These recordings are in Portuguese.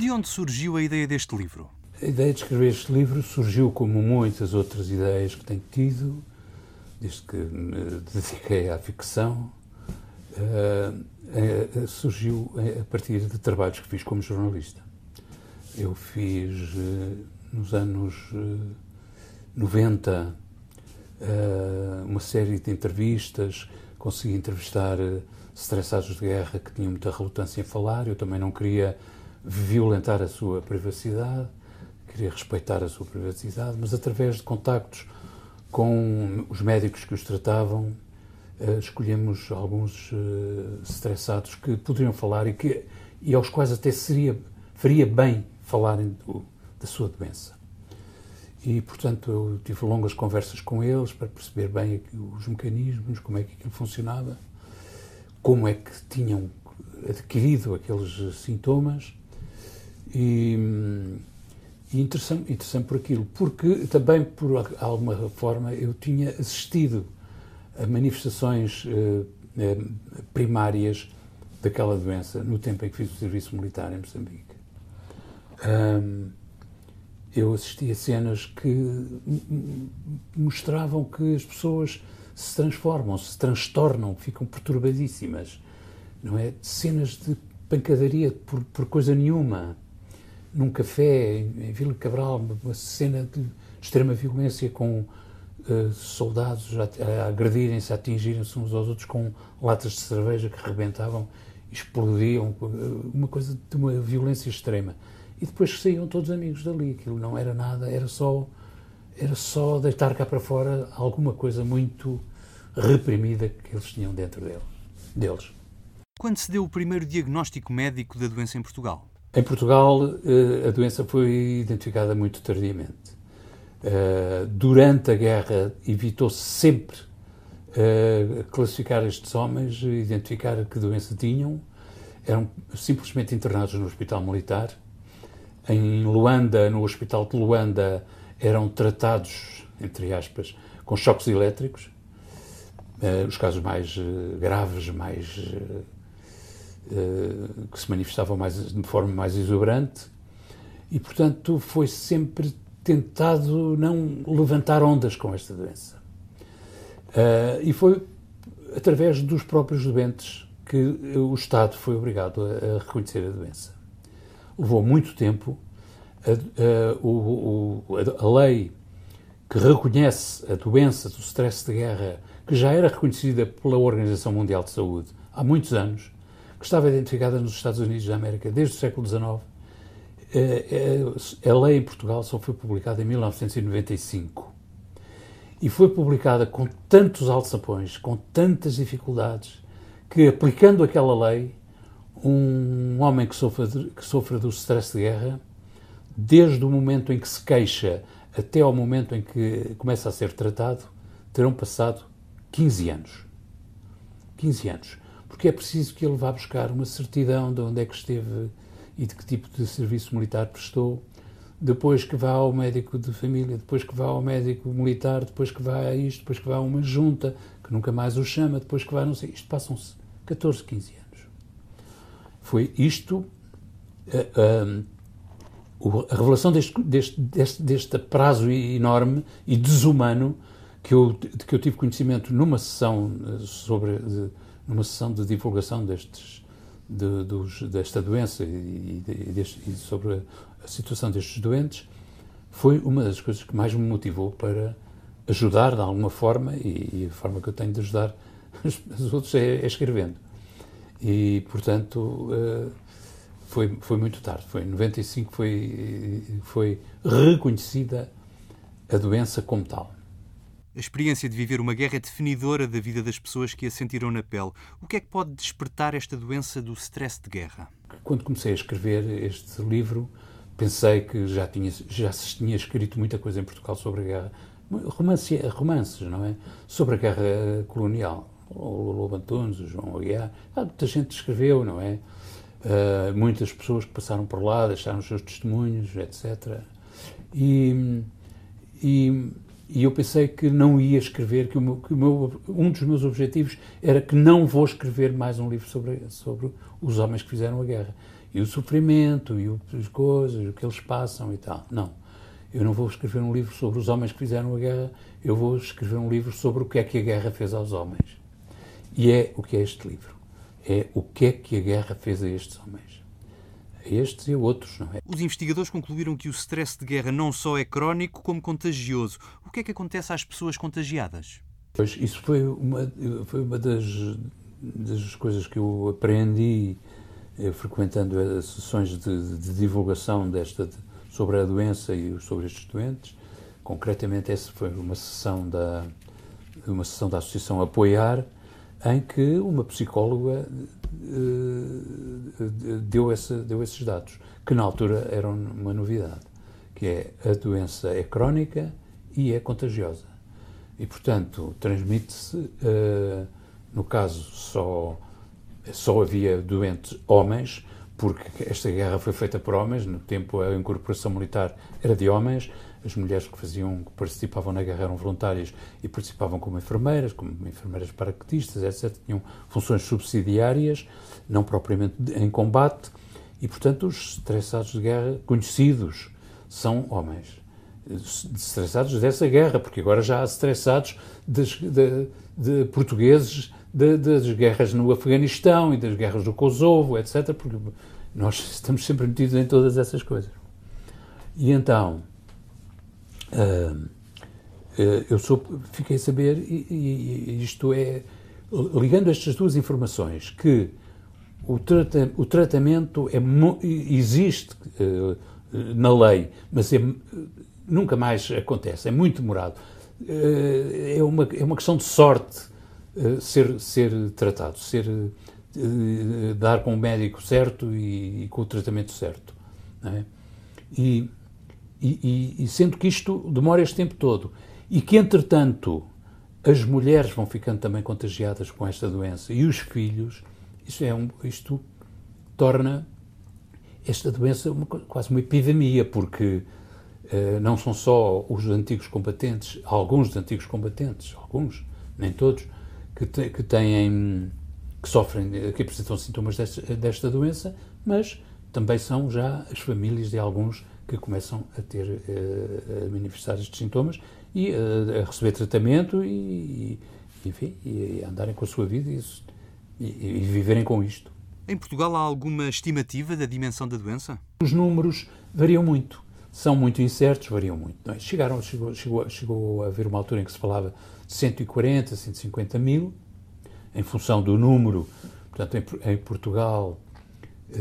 De onde surgiu a ideia deste livro? A ideia de escrever este livro surgiu como muitas outras ideias que tenho tido, desde que me dediquei à ficção. Uh, uh, surgiu a partir de trabalhos que fiz como jornalista. Eu fiz uh, nos anos 90 uma série de entrevistas, consegui entrevistar estressados de guerra que tinham muita relutância em falar. Eu também não queria violentar a sua privacidade, queria respeitar a sua privacidade, mas através de contactos com os médicos que os tratavam, uh, escolhemos alguns uh, estressados que poderiam falar e, que, e aos quais até seria, faria bem falarem do, da sua doença. E, portanto, eu tive longas conversas com eles para perceber bem os mecanismos, como é que aquilo funcionava, como é que tinham adquirido aqueles sintomas e, e interessante, por aquilo, porque também, por alguma forma, eu tinha assistido a manifestações eh, eh, primárias daquela doença no tempo em que fiz o serviço militar em Moçambique. Um, eu assisti a cenas que mostravam que as pessoas se transformam, se transtornam, ficam perturbadíssimas. Não é? Cenas de pancadaria por, por coisa nenhuma num café em Vila Cabral, uma cena de extrema violência com uh, soldados a, a agredirem-se, a atingirem-se uns aos outros com latas de cerveja que rebentavam, explodiam, uh, uma coisa de uma violência extrema. E depois saíam todos amigos dali, aquilo não era nada, era só, era só deitar cá para fora alguma coisa muito reprimida que eles tinham dentro dele, deles. Quando se deu o primeiro diagnóstico médico da doença em Portugal? Em Portugal, eh, a doença foi identificada muito tardiamente. Eh, durante a guerra, evitou-se sempre eh, classificar estes homens, identificar que doença tinham. Eram simplesmente internados no hospital militar. Em Luanda, no hospital de Luanda, eram tratados, entre aspas, com choques elétricos. Os casos mais graves, mais que se manifestavam mais, de forma mais exuberante e, portanto, foi sempre tentado não levantar ondas com esta doença. Uh, e foi através dos próprios doentes que o Estado foi obrigado a, a reconhecer a doença. Levou muito tempo. A, a, a, lei que reconhece a doença do stress de guerra, que já era reconhecida pela Organização Mundial de Saúde há muitos anos, que estava identificada nos Estados Unidos da América desde o século XIX. Eh, eh, a lei em Portugal só foi publicada em 1995 e foi publicada com tantos alçapões, com tantas dificuldades, que aplicando aquela lei, um homem que sofre, que do stress de guerra, desde o momento em que se queixa até ao momento em que começa a ser tratado, terão passado 15 anos. 15 anos porque é preciso que ele vá buscar uma certidão de onde é que esteve e de que tipo de serviço militar prestou, depois que vá ao médico de família, depois que vá ao médico militar, depois que vá a isto, depois que vá a uma junta, que nunca mais o chama, depois que vá, não sei, isto passam-se 14, 15 anos. Foi isto, a, a, a revelação deste, deste, deste, deste prazo enorme e desumano que eu, de que eu tive conhecimento numa sessão eh, sobre de, numa sessão de divulgação destes, de, dos, desta doença e, e, deste, e, sobre a situação destes doentes, foi uma das coisas que mais me motivou para ajudar de alguma forma, e, e a forma que eu tenho de ajudar os outros é, é escrevendo. E, portanto, uh, foi, foi muito tarde. Foi em 95 foi, foi reconhecida a doença como tal. A experiência de viver uma guerra é definidora da vida das pessoas que a sentiram na pele. O que é que pode despertar esta doença do stress de guerra? Quando comecei a escrever este livro, pensei que já, tinha, já se tinha escrito muita coisa em Portugal sobre a guerra. Romance, romances, não é? Sobre a guerra colonial. O Lobo Antunes, o João Aguiar. Ah, muita gente escreveu, não é? Uh, muitas pessoas que passaram por lá deixaram os seus testemunhos, etc. E, e e eu pensei que não ia escrever, que, o meu, que o meu, um dos meus objetivos era que não vou escrever mais um livro sobre, sobre os homens que fizeram a guerra. E o sofrimento, e o, as coisas, o que eles passam e tal. Não. Eu não vou escrever um livro sobre os homens que fizeram a guerra, eu vou escrever um livro sobre o que é que a guerra fez aos homens. E é o que é este livro. É o que é que a guerra fez a estes homens estes e a outros. É? Os investigadores concluíram que o stress de guerra não só é crónico, como contagioso. O que é que acontece às pessoas contagiadas? Pois, isso foi uma, foi uma das, das coisas que eu aprendi eh, frequentando as sessões de, de divulgação desta, de, sobre a doença e sobre estes doentes. Concretamente, essa foi uma sessão da, uma sessão da Associação Apoiar, em que uma psicóloga uh, deu, essa, deu esses dados, que na altura eram uma novidade, que é a doença é crónica e é contagiosa. E, portanto, transmite-se, uh, no caso, só, só havia doentes homens, porque esta guerra foi feita por homens, no tempo a incorporação militar era de homens, as mulheres que faziam, que participavam na guerra eram voluntárias e participavam como enfermeiras, como enfermeiras paraquedistas, etc. Tinham funções subsidiárias, não propriamente em combate, e, portanto, os estressados de guerra conhecidos são homens. Estressados dessa guerra, porque agora já há estressados de, de, de portugueses de, das guerras no Afeganistão e das guerras do Kosovo, etc., porque nós estamos sempre metidos em todas essas coisas. E então, Uh, eu sou, fiquei a saber, e, e, isto é, ligando estas duas informações, que o, trata, o tratamento é, existe uh, na lei, mas é, nunca mais acontece, é muito demorado. Uh, é, uma, é uma questão de sorte ser, ser tratado, ser, dar com o médico certo e, e com o tratamento certo. É? E e, e, sendo que isto demora este tempo todo. E que, entretanto, as mulheres vão ficando também contagiadas com esta doença e os filhos, isto, é um, isto torna esta doença uma, quase uma epidemia, porque uh, não são só os antigos combatentes, alguns dos antigos combatentes, alguns, nem todos, que, te, que têm, que sofrem, que apresentam sintomas desta, desta doença, mas também são já as famílias de alguns que começam a ter, eh, a manifestar estes sintomas e a, a receber tratamento e, e, enfim, e a andarem com a sua vida e, e, viverem com isto. Em Portugal há alguma estimativa da dimensão da doença? Os números variam muito. São muito incertos, variam muito. É? Chegaram, chegou, chegou, chegou a haver uma altura em que se falava de 140, 150 mil, em função do número. Portanto, em, em Portugal eh,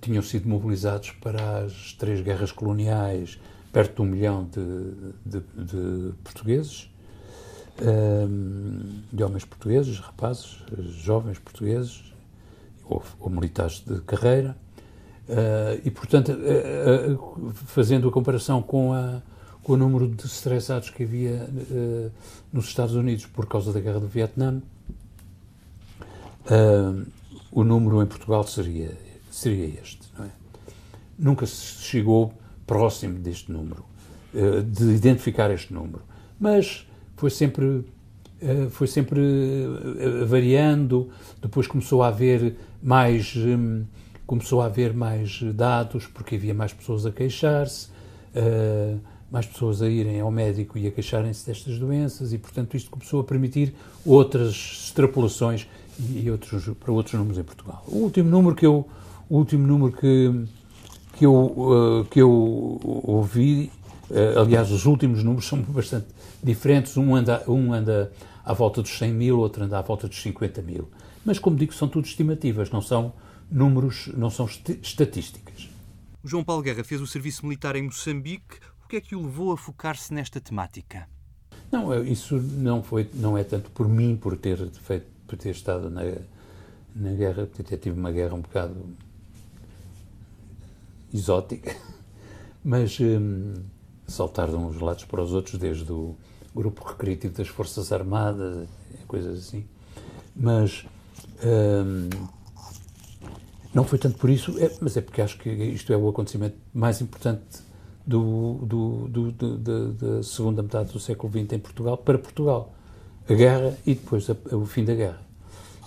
tinham sido mobilizados para as três guerras coloniais perto de um milhão de, de, de portugueses, ehm, de homens portugueses, rapazes, jovens portugueses ou, ou militares de carreira. Eh, e, portanto, eh, fazendo a comparação com, a, com o número de estressados que havia nos Estados Unidos por causa da guerra do Vietnã, o número em Portugal seria seria este. É? Nunca se chegou próximo deste número, eh, de identificar este número, mas foi sempre eh, foi sempre eh, variando. Depois começou a haver mais hum, começou a haver mais dados porque havia mais pessoas a queixar-se, mais pessoas a irem ao médico e a queixarem-se destas doenças e portanto isto começou a permitir outras extrapolações e outros para outros números em Portugal. O último número que eu o último número que, que, eu, uh, que eu ouvi, uh, aliás, os últimos números são bastante diferentes. Um anda, um anda à volta dos 100 mil, outro anda à volta dos 50 mil. Mas, como digo, são tudo estimativas, não são números, não são estatísticas. O João Paulo Guerra fez o serviço militar em Moçambique. O que é que o levou a focar-se nesta temática? Não, isso não foi, não é tanto por mim, por ter feito, por ter estado na, na guerra, porque até tive uma guerra um bocado exótica, mas um, saltar de uns lados para os outros, desde o grupo recreativo das Forças Armadas, coisas assim. Mas um, não foi tanto por isso, é, mas é porque acho que isto é o acontecimento mais importante do, do, do, do, da segunda metade do século XX em Portugal para Portugal. A guerra e depois a, o fim da guerra.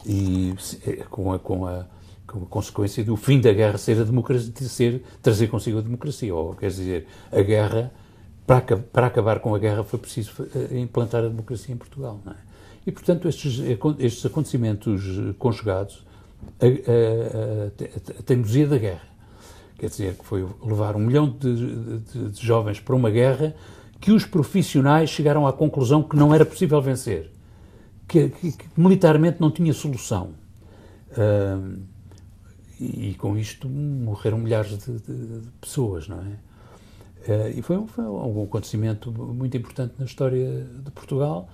E é, com a, com a, com a consequência do fim da guerra ser a democracia, ser, trazer consigo a democracia. Ou, quer dizer, a guerra, para, para acabar com a guerra foi preciso eh, implantar a democracia em Portugal. É? E, portanto, estes, estes acontecimentos conjugados, a, a, a, a teimosia da guerra, quer dizer, que foi levar um milhão de, de, de, jovens para uma guerra que os profissionais chegaram à conclusão que não era possível vencer, que, que, que militarmente não tinha solução. Uh, e, com isto morreram milhares de, de pessoas, não é? Uh, e foi, foi um acontecimento muito importante na história de Portugal,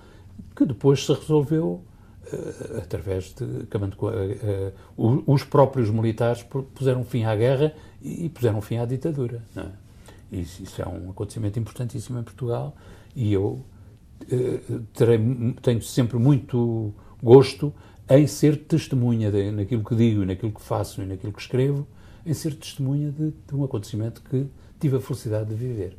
que depois se resolveu uh, através de. Acabando com, uh, os próprios militares puseram fim à guerra e, puseram fim à ditadura. É? Isso, isso, é um acontecimento importantíssimo em Portugal e eu terei, tenho sempre muito gosto em ser testemunha de, naquilo que digo, naquilo que faço e naquilo que escrevo, em ser testemunha de, de um acontecimento que tive a felicidade de viver.